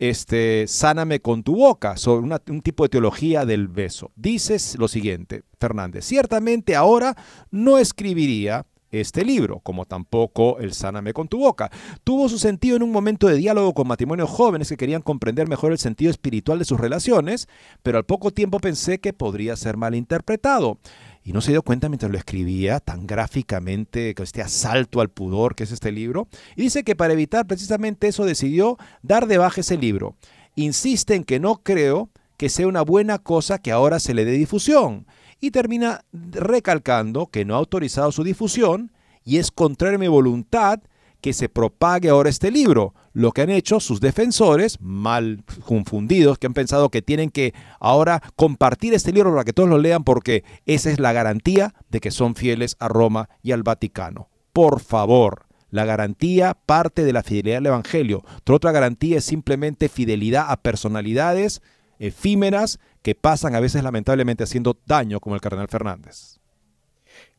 este, Sáname con tu boca, sobre un tipo de teología del beso. Dices lo siguiente, Fernández, ciertamente ahora no escribiría este libro, como tampoco el Sáname con tu boca. Tuvo su sentido en un momento de diálogo con matrimonios jóvenes que querían comprender mejor el sentido espiritual de sus relaciones, pero al poco tiempo pensé que podría ser mal interpretado. Y no se dio cuenta mientras lo escribía tan gráficamente, con este asalto al pudor que es este libro. Y dice que para evitar precisamente eso decidió dar de baja ese libro. Insiste en que no creo que sea una buena cosa que ahora se le dé difusión y termina recalcando que no ha autorizado su difusión y es contrario a mi voluntad que se propague ahora este libro. Lo que han hecho sus defensores, mal confundidos, que han pensado que tienen que ahora compartir este libro para que todos lo lean porque esa es la garantía de que son fieles a Roma y al Vaticano. Por favor, la garantía parte de la fidelidad al Evangelio. otra garantía es simplemente fidelidad a personalidades efímeras que pasan a veces lamentablemente haciendo daño como el cardenal Fernández.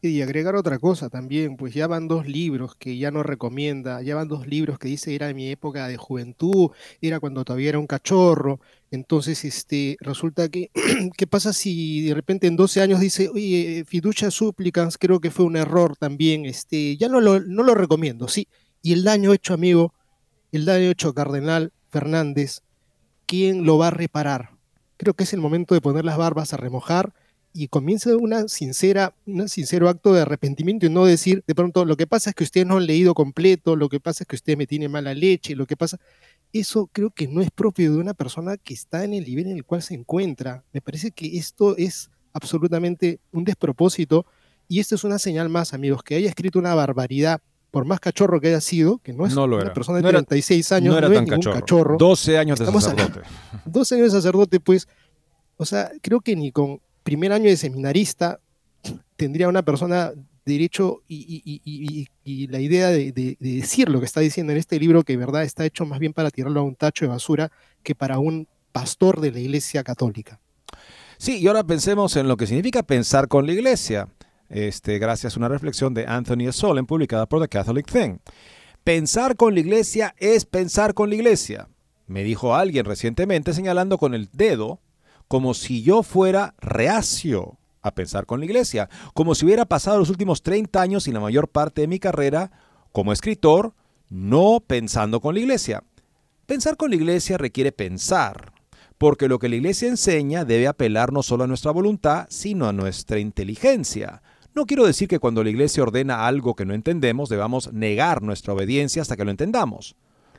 Y agregar otra cosa también, pues ya van dos libros que ya no recomienda, ya van dos libros que dice era mi época de juventud, era cuando todavía era un cachorro, entonces este, resulta que, ¿qué pasa si de repente en 12 años dice, oye, fiducia súplicas, creo que fue un error también, este, ya no lo, no lo recomiendo, sí, y el daño hecho, amigo, el daño hecho, cardenal Fernández, ¿quién lo va a reparar? creo que es el momento de poner las barbas a remojar y comienza una sincera, un sincero acto de arrepentimiento y no decir de pronto lo que pasa es que usted no ha leído completo, lo que pasa es que usted me tiene mala leche, lo que pasa, eso creo que no es propio de una persona que está en el nivel en el cual se encuentra. Me parece que esto es absolutamente un despropósito y esto es una señal más, amigos, que haya escrito una barbaridad por más cachorro que haya sido, que no es una persona de 36 años, no, era tan cachorro. 12 años de sacerdote. 12 años de sacerdote, pues, o sea, creo que ni con primer año de seminarista tendría una persona derecho y, la idea de, decir lo que está diciendo en este libro, que de verdad está hecho más bien para tirarlo a un tacho de basura que para un pastor de la Iglesia Católica. Sí, y ahora pensemos en lo que significa pensar con la Iglesia este, gracias a una reflexión de Anthony Solen publicada por The Catholic Thing. Pensar con la iglesia es pensar con la iglesia, me dijo alguien recientemente señalando con el dedo como si yo fuera reacio a pensar con la iglesia, como si hubiera pasado los últimos 30 años y la mayor parte de mi carrera como escritor no pensando con la iglesia. Pensar con la iglesia requiere pensar, porque lo que la iglesia enseña debe apelar no solo a nuestra voluntad, sino a nuestra inteligencia. No quiero decir que cuando la iglesia ordena algo que no entendemos debamos negar nuestra obediencia hasta que lo entendamos.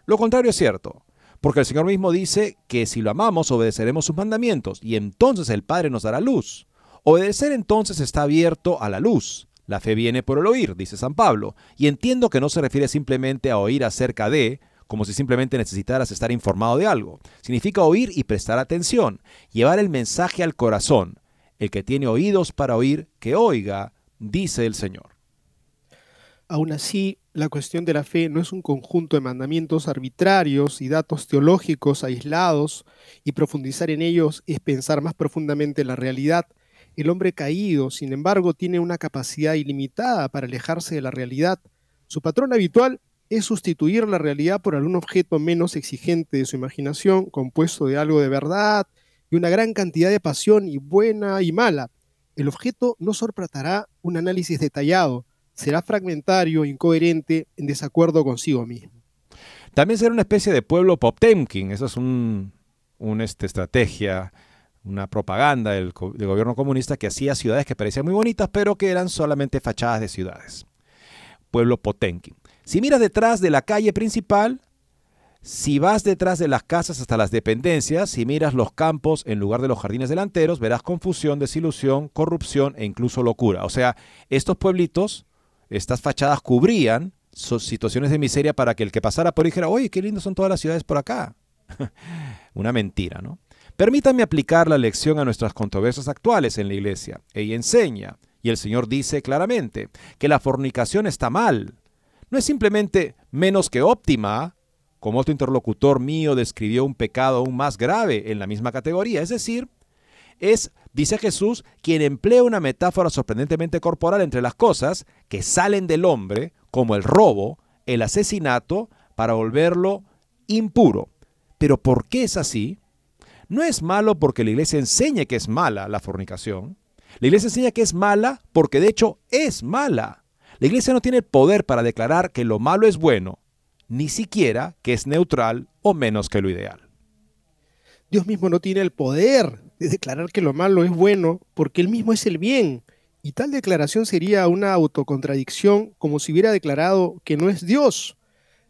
Lo contrario es cierto, porque el Señor mismo dice que si lo amamos obedeceremos sus mandamientos y entonces el Padre nos dará luz. Obedecer entonces está abierto a la luz. La fe viene por el oír, dice San Pablo, y entiendo que no se refiere simplemente a oír acerca de, como si simplemente necesitaras estar informado de algo. Significa oír y prestar atención, llevar el mensaje al corazón. El que tiene oídos para oír, que oiga dice el Señor. Aún así, la cuestión de la fe no es un conjunto de mandamientos arbitrarios y datos teológicos aislados, y profundizar en ellos es pensar más profundamente la realidad. El hombre caído, sin embargo, tiene una capacidad ilimitada para alejarse de la realidad. Su patrón habitual es sustituir la realidad por algún objeto menos exigente de su imaginación, compuesto de algo de verdad y una gran cantidad de pasión y buena y mala. El objeto no soportará un análisis detallado, será fragmentario, incoherente, en desacuerdo consigo mismo. También será una especie de pueblo Poptemkin, esa es una este, estrategia, una propaganda del, gobierno comunista que hacía ciudades que parecían muy bonitas, pero que eran solamente fachadas de ciudades. Pueblo Potemkin. Si miras detrás de la calle principal, si vas detrás de las casas hasta las dependencias, si miras los campos en lugar de los jardines delanteros, verás confusión, desilusión, corrupción e incluso locura. O sea, estos pueblitos, estas fachadas cubrían situaciones de miseria para que el que pasara por ahí dijera, oye, qué lindas son todas las ciudades por acá. Una mentira, ¿no? Permítanme aplicar la lección a nuestras controversias actuales en la iglesia. Ella enseña, y el Señor dice claramente, que la fornicación está mal. No es simplemente menos que óptima, como otro interlocutor mío describió un pecado aún más grave en la misma categoría. Es decir, es, dice Jesús, quien emplea una metáfora sorprendentemente corporal entre las cosas que salen del hombre, como el robo, el asesinato, para volverlo impuro. Pero ¿por qué es así? No es malo porque la iglesia enseñe que es mala la fornicación. La iglesia enseña que es mala porque de hecho es mala. La iglesia no tiene el poder para declarar que lo malo es bueno, ni siquiera que es neutral o menos que lo ideal. Dios mismo no tiene el poder de declarar que lo malo es bueno porque Él mismo es el bien. Y tal declaración sería una autocontradicción como si hubiera declarado que no es Dios.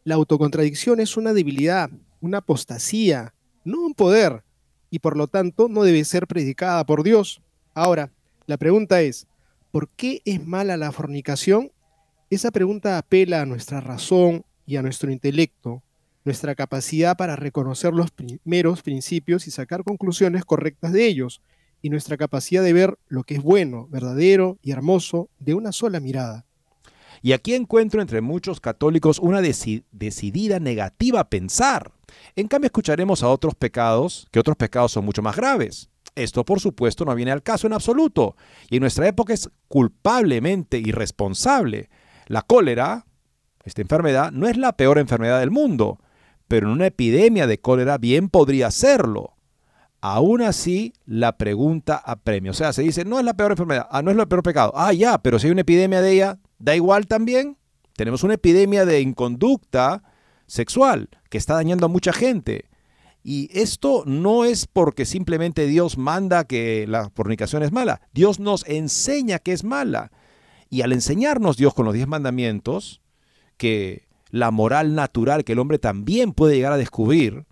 La autocontradicción es una debilidad, una apostasía, no un poder, y por lo tanto no debe ser predicada por Dios. Ahora, la pregunta es, ¿por qué es mala la fornicación? Esa pregunta apela a nuestra razón y a nuestro intelecto, nuestra capacidad para reconocer los primeros principios y sacar conclusiones correctas de ellos, y nuestra capacidad de ver lo que es bueno, verdadero y hermoso de una sola mirada. Y aquí encuentro entre muchos católicos una decidida negativa a pensar. En cambio escucharemos a otros pecados, que otros pecados son mucho más graves. Esto, por supuesto, no viene al caso en absoluto, y en nuestra época es culpablemente irresponsable. La cólera, esta enfermedad, no es la peor enfermedad del mundo, pero en una epidemia de cólera bien podría serlo. Aún así, la pregunta apremia. O sea, se dice, no es la peor enfermedad, ah, no es el peor pecado. Ah, ya, pero si hay una epidemia de ella, da igual también. Tenemos una epidemia de inconducta sexual que está dañando a mucha gente. Y esto no es porque simplemente Dios manda que la fornicación es mala. Dios nos enseña que es mala. Y al enseñarnos Dios con los diez mandamientos, que la moral natural que el hombre también puede llegar a descubrir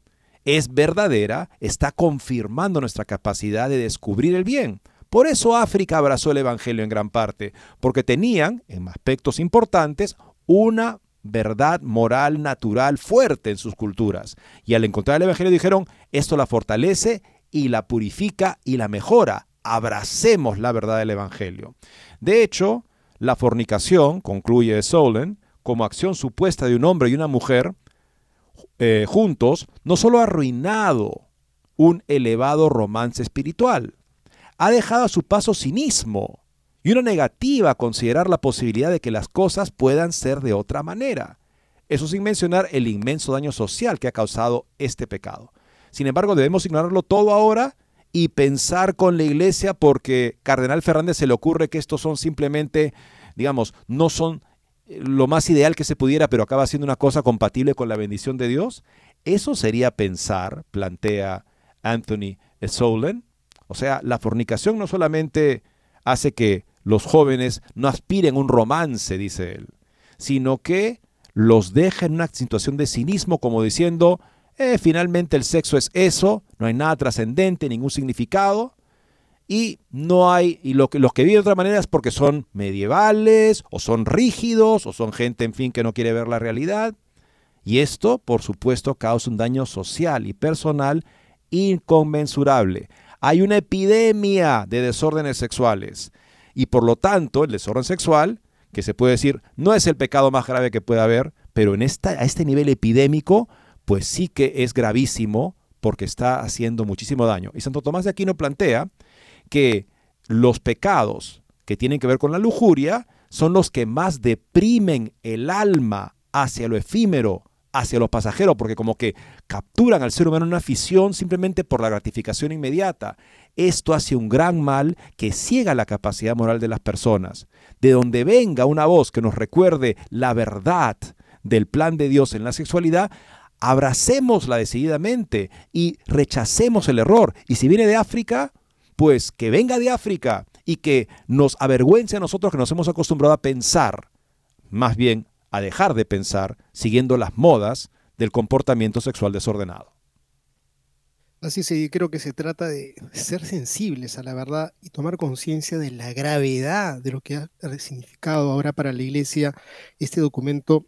es verdadera, está confirmando nuestra capacidad de descubrir el bien. Por eso África abrazó el Evangelio en gran parte, porque tenían, en aspectos importantes, una verdad moral natural fuerte en sus culturas. Y al encontrar el Evangelio dijeron, esto la fortalece y la purifica y la mejora. Abracemos la verdad del Evangelio. De hecho, la fornicación, concluye Solen, como acción supuesta de un hombre y una mujer eh, juntos, no solo ha arruinado un elevado romance espiritual, ha dejado a su paso cinismo y una negativa a considerar la posibilidad de que las cosas puedan ser de otra manera. Eso sin mencionar el inmenso daño social que ha causado este pecado. Sin embargo, debemos ignorarlo todo ahora y pensar con la iglesia porque Cardenal Fernández se le ocurre que estos son simplemente, digamos, no son lo más ideal que se pudiera, pero acaba siendo una cosa compatible con la bendición de Dios, eso sería pensar, plantea Anthony Solen. O sea, la fornicación no solamente hace que los jóvenes no aspiren a un romance, dice él, sino que los deja en una situación de cinismo como diciendo, eh, finalmente el sexo es eso, no hay nada trascendente, ningún significado, y no hay, y lo que, los que viven de otra manera es porque son medievales, o son rígidos, o son gente, en fin, que no quiere ver la realidad. Y esto, por supuesto, causa un daño social y personal inconmensurable. Hay una epidemia de desórdenes sexuales. Y por lo tanto, el desorden sexual, que se puede decir, no es el pecado más grave que pueda haber, pero en esta, a este nivel epidémico, pues sí que es gravísimo porque está haciendo muchísimo daño. Y Santo Tomás de Aquino plantea que los pecados que tienen que ver con la lujuria son los que más deprimen el alma hacia lo efímero, hacia lo pasajero, porque como que capturan al ser humano una afición simplemente por la gratificación inmediata. Esto hace un gran mal que ciega la capacidad moral de las personas. De donde venga una voz que nos recuerde la verdad del plan de Dios en la sexualidad, abracémosla decididamente y rechacemos el error. Y si viene de África, pues que venga de África y que nos avergüence a nosotros que nos hemos acostumbrado a pensar, más bien a dejar de pensar siguiendo las modas del comportamiento sexual desordenado. Así sí, creo que se trata de ser sensibles a la verdad y tomar conciencia de la gravedad de lo que ha significado ahora para la Iglesia este documento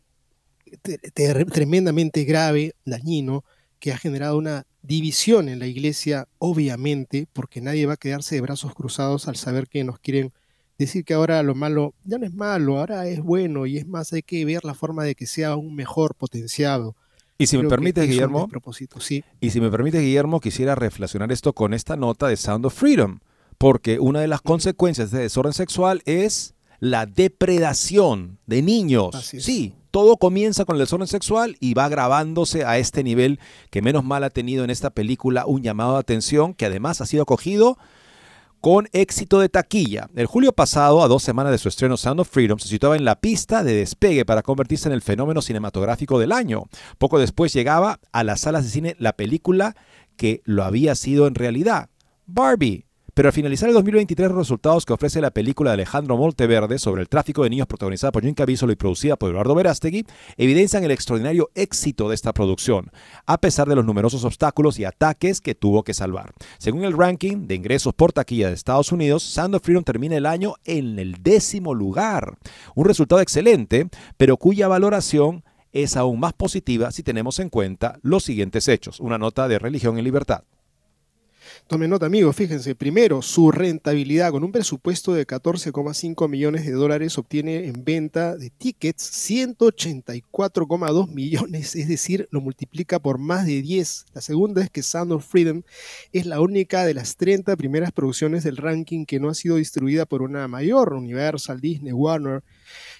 tremendamente grave, dañino, que ha generado una división en la iglesia, obviamente, porque nadie va a quedarse de brazos cruzados al saber que nos quieren decir que ahora lo malo ya no es malo, ahora es bueno y es más, hay que ver la forma de que sea aún mejor potenciado. Y si me permite, Guillermo, propósito, sí. y si me permite, Guillermo, quisiera reflexionar esto con esta nota de Sound of Freedom, porque una de las consecuencias de desorden sexual es la depredación de niños. Sí, todo comienza con el desorden sexual y va agravándose a este nivel que menos mal ha tenido en esta película un llamado de atención que además ha sido acogido con éxito de taquilla. El julio pasado, a dos semanas de su estreno Sound of Freedom, se situaba en la pista de despegue para convertirse en el fenómeno cinematográfico del año. Poco después llegaba a las salas de cine la película que lo había sido en realidad, Barbie, pero al finalizar el 2023, los resultados que ofrece la película de Alejandro Molteverde sobre el tráfico de niños protagonizada por Jim Caviezel y producida por Eduardo Verástegui evidencian el extraordinario éxito de esta producción, a pesar de los numerosos obstáculos y ataques que tuvo que salvar. Según el ranking de ingresos por taquilla de Estados Unidos, Sound of Freedom termina el año en el décimo lugar. Un resultado excelente, pero cuya valoración es aún más positiva si tenemos en cuenta los siguientes hechos. Una nota de Religión y Libertad. Tomen nota, amigos, fíjense. Primero, su rentabilidad con un presupuesto de 14,5 millones de dólares obtiene en venta de tickets 184,2 millones, es decir, lo multiplica por más de 10. La segunda es que Sound of Freedom es la única de las 30 primeras producciones del ranking que no ha sido distribuida por una mayor, Universal, Disney, Warner.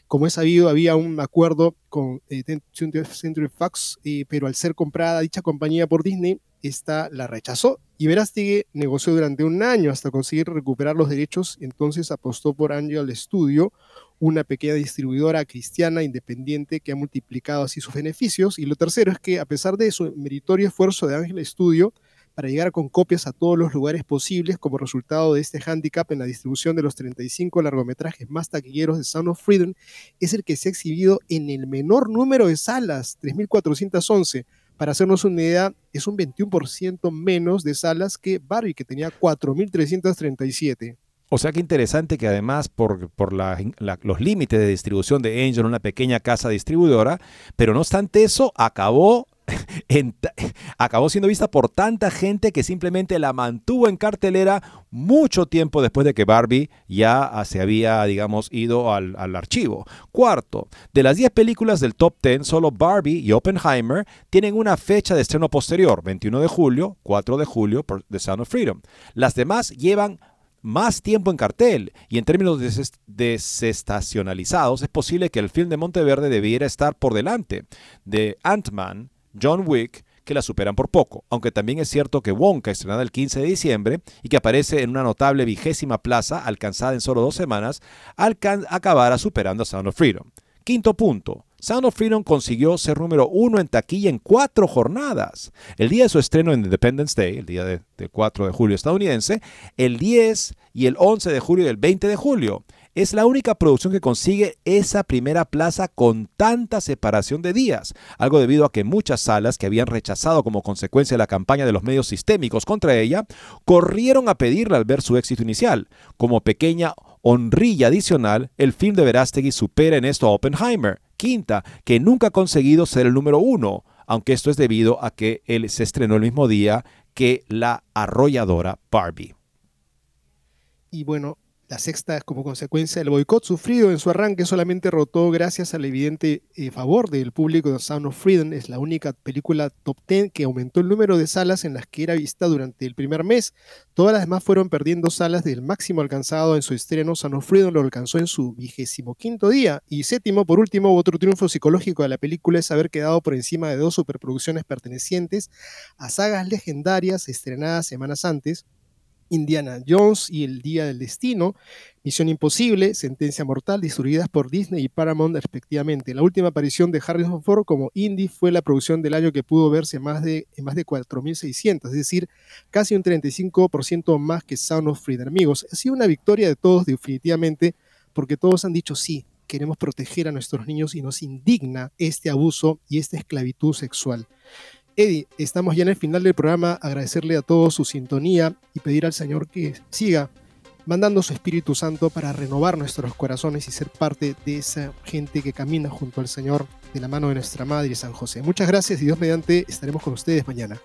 Como es sabido, había un acuerdo con eh, Century Fox, eh, pero al ser comprada dicha compañía por Disney, esta la rechazó Verástegui negoció durante un año hasta conseguir recuperar los derechos, entonces apostó por Angel Studio, una pequeña distribuidora cristiana independiente que ha multiplicado así sus beneficios. Y lo tercero es que a pesar de su meritorio esfuerzo de Angel Studio para llegar con copias a todos los lugares posibles como resultado de este handicap en la distribución de los 35 largometrajes más taquilleros de Sound of Freedom, es el que se ha exhibido en el menor número de salas, 3.411, para hacernos una idea, es un 21% menos de salas que Barbie, que tenía 4.337. O sea que interesante que además por, por los límites de distribución de Angel, una pequeña casa distribuidora, pero no obstante eso, acabó acabó siendo vista por tanta gente que simplemente la mantuvo en cartelera mucho tiempo después de que Barbie ya se había, digamos, ido al, archivo. Cuarto, de las 10 películas del top 10, solo Barbie y Oppenheimer tienen una fecha de estreno posterior, 21 de julio, 4 de julio, por The Sound of Freedom. Las demás llevan más tiempo en cartel y en términos desestacionalizados es posible que el film de Monteverde debiera estar por delante de Ant-Man, John Wick, que la superan por poco, aunque también es cierto que Wonka, estrenada el 15 de diciembre y que aparece en una notable vigésima plaza alcanzada en solo dos semanas, acabará superando a Sound of Freedom. Quinto punto. Sound of Freedom consiguió ser número uno en taquilla en cuatro jornadas. El día de su estreno en Independence Day, el día del 4 de julio estadounidense, el 10 y el 11 de julio y el 20 de julio. Es la única producción que consigue esa primera plaza con tanta separación de días, algo debido a que muchas salas que habían rechazado como consecuencia de la campaña de los medios sistémicos contra ella, corrieron a pedirle al ver su éxito inicial. Como pequeña honrilla adicional, el film de Verástegui supera en esto a Oppenheimer, quinta, que nunca ha conseguido ser el número uno, aunque esto es debido a que él se estrenó el mismo día que la arrolladora Barbie. Y bueno, la sexta, como consecuencia del boicot sufrido en su arranque, solamente rotó gracias al evidente eh, favor del público de Sound of Freedom. Es la única película top 10 que aumentó el número de salas en las que era vista durante el primer mes. Todas las demás fueron perdiendo salas del máximo alcanzado en su estreno. Sound of Freedom lo alcanzó en su vigésimo quinto día. Y séptimo, por último, otro triunfo psicológico de la película es haber quedado por encima de dos superproducciones pertenecientes a sagas legendarias estrenadas semanas antes Indiana Jones y El Día del Destino, Misión Imposible, Sentencia Mortal, distribuidas por Disney y Paramount respectivamente. La última aparición de Harrison Ford como Indy fue la producción del año que pudo verse más de, en más de 4.600, es decir, casi un 35% más que Sound of Freedom. Amigos, ha sido una victoria de todos definitivamente, porque todos han dicho sí, queremos proteger a nuestros niños y nos indigna este abuso y esta esclavitud sexual. Eddie, estamos ya en el final del programa. Agradecerle a todos su sintonía y pedir al Señor que siga mandando su Espíritu Santo para renovar nuestros corazones y ser parte de esa gente que camina junto al Señor de la mano de nuestra Madre San José. Muchas gracias y Dios mediante estaremos con ustedes mañana.